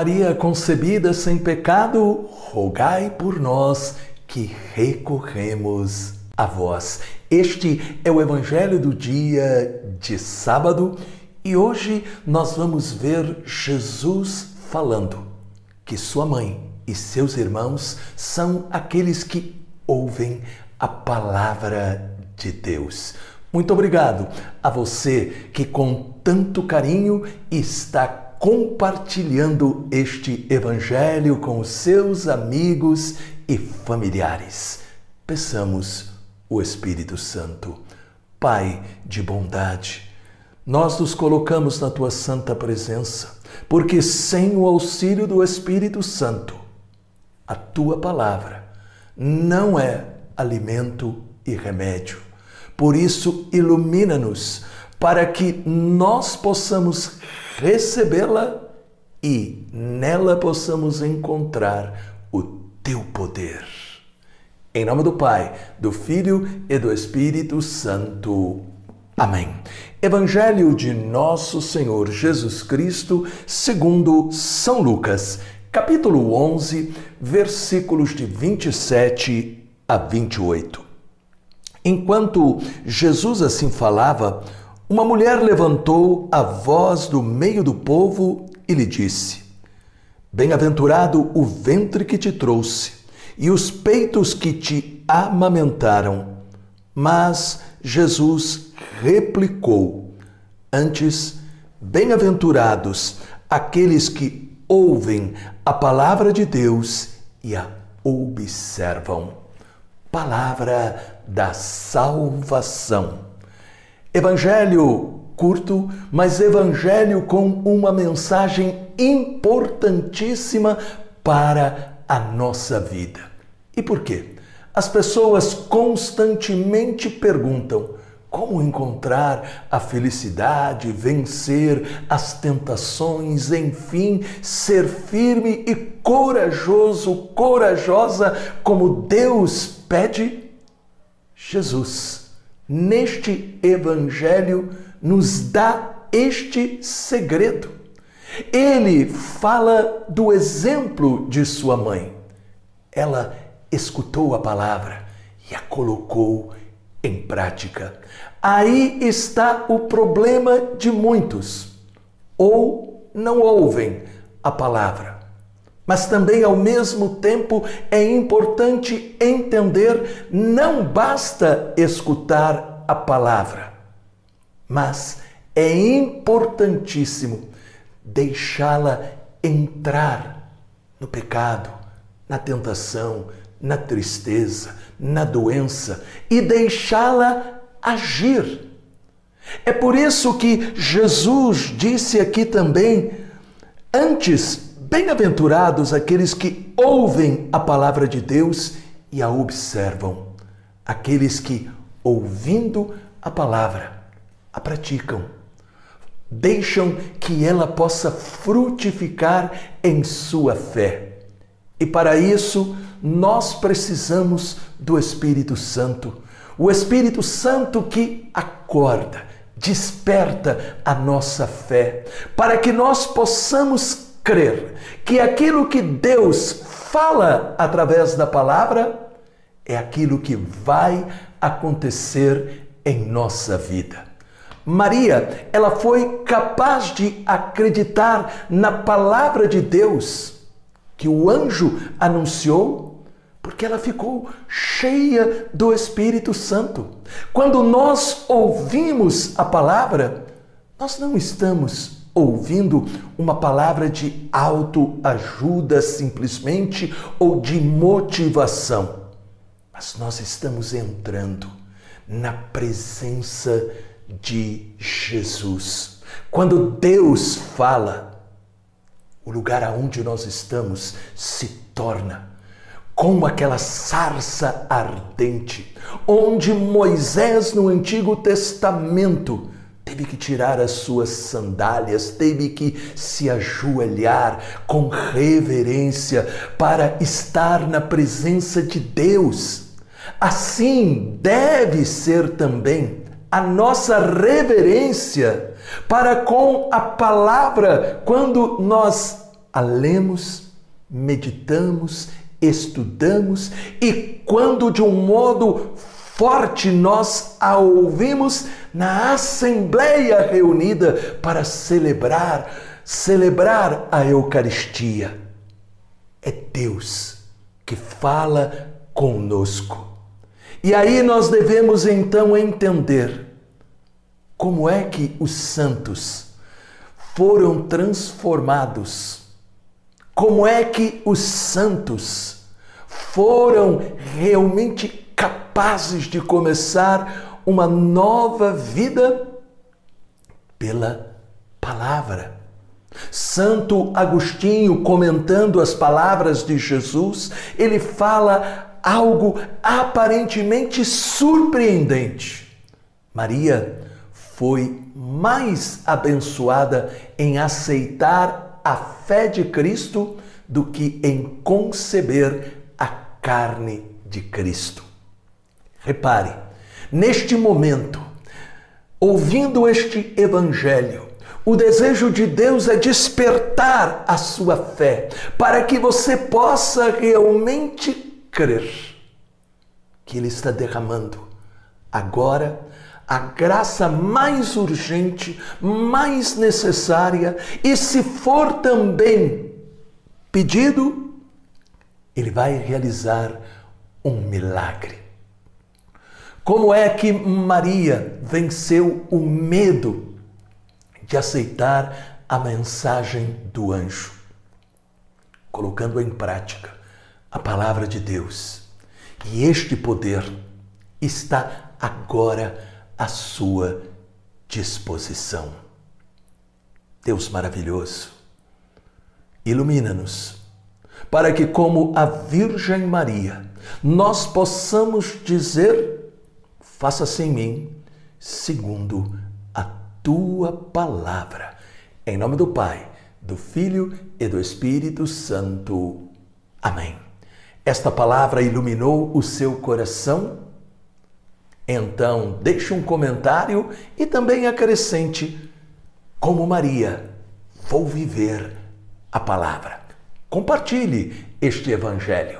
Maria concebida sem pecado, rogai por nós que recorremos a vós. Este é o Evangelho do dia de sábado e hoje nós vamos ver Jesus falando que sua mãe e seus irmãos são aqueles que ouvem a palavra de Deus. Muito obrigado a você que com tanto carinho está compartilhando este evangelho com os seus amigos e familiares. Peçamos o Espírito Santo, Pai de bondade, nós nos colocamos na tua santa presença, porque sem o auxílio do Espírito Santo, a tua palavra não é alimento e remédio por isso, ilumina-nos para que nós possamos recebê-la e nela possamos encontrar o teu poder. Em nome do Pai, do Filho e do Espírito Santo. Amém. Evangelho de Nosso Senhor Jesus Cristo, segundo São Lucas, capítulo 11, versículos de 27 a 28. Enquanto Jesus assim falava, uma mulher levantou a voz do meio do povo e lhe disse: Bem-aventurado o ventre que te trouxe e os peitos que te amamentaram. Mas Jesus replicou: Antes, bem-aventurados aqueles que ouvem a palavra de Deus e a observam palavra da salvação. Evangelho curto, mas evangelho com uma mensagem importantíssima para a nossa vida. E por quê? As pessoas constantemente perguntam: como encontrar a felicidade, vencer as tentações, enfim, ser firme e corajoso, corajosa como Deus pede? Jesus, neste Evangelho, nos dá este segredo. Ele fala do exemplo de sua mãe. Ela escutou a palavra e a colocou em prática. Aí está o problema de muitos. Ou não ouvem a palavra. Mas também, ao mesmo tempo, é importante entender: não basta escutar a palavra, mas é importantíssimo deixá-la entrar no pecado, na tentação, na tristeza, na doença e deixá-la agir. É por isso que Jesus disse aqui também: antes, bem-aventurados aqueles que ouvem a palavra de Deus e a observam, aqueles que, ouvindo a palavra, a praticam, deixam que ela possa frutificar em sua fé. E para isso, nós precisamos do Espírito Santo. O Espírito Santo que acorda, desperta a nossa fé, para que nós possamos crer que aquilo que Deus fala através da palavra é aquilo que vai acontecer em nossa vida. Maria, ela foi capaz de acreditar na palavra de Deus que o anjo anunciou, porque ela ficou cheia do Espírito Santo. Quando nós ouvimos a palavra, nós não estamos ouvindo uma palavra de autoajuda simplesmente ou de motivação, mas nós estamos entrando na presença de Jesus. Quando Deus fala, o lugar aonde nós estamos se torna como aquela sarça ardente, onde Moisés no Antigo Testamento teve que tirar as suas sandálias, teve que se ajoelhar com reverência para estar na presença de Deus. Assim deve ser também a nossa reverência para com a palavra quando nós a lemos, meditamos, estudamos e quando de um modo forte nós a ouvimos na assembleia reunida para celebrar, celebrar a Eucaristia. É Deus que fala conosco. E aí nós devemos então entender como é que os santos foram transformados, como é que os santos foram realmente capazes de começar uma nova vida pela palavra. Santo Agostinho, comentando as palavras de Jesus, ele fala algo aparentemente surpreendente. Maria foi mais abençoada em aceitar a fé de Cristo do que em conceber a carne de Cristo. Repare, neste momento, ouvindo este evangelho, o desejo de Deus é despertar a sua fé, para que você possa realmente crer que Ele está derramando agora a graça mais urgente, mais necessária, e se for também pedido, Ele vai realizar um milagre. Como é que Maria venceu o medo de aceitar a mensagem do anjo? Colocando em prática a palavra de Deus. E este poder está agora à sua disposição. Deus maravilhoso, ilumina-nos para que, como a Virgem Maria, nós possamos dizer faça-se em mim segundo a tua palavra. Em nome do Pai, do Filho e do Espírito Santo. Amém. Esta palavra iluminou o seu coração? Então, deixe um comentário e também acrescente: como Maria, vou viver a palavra. Compartilhe este evangelho.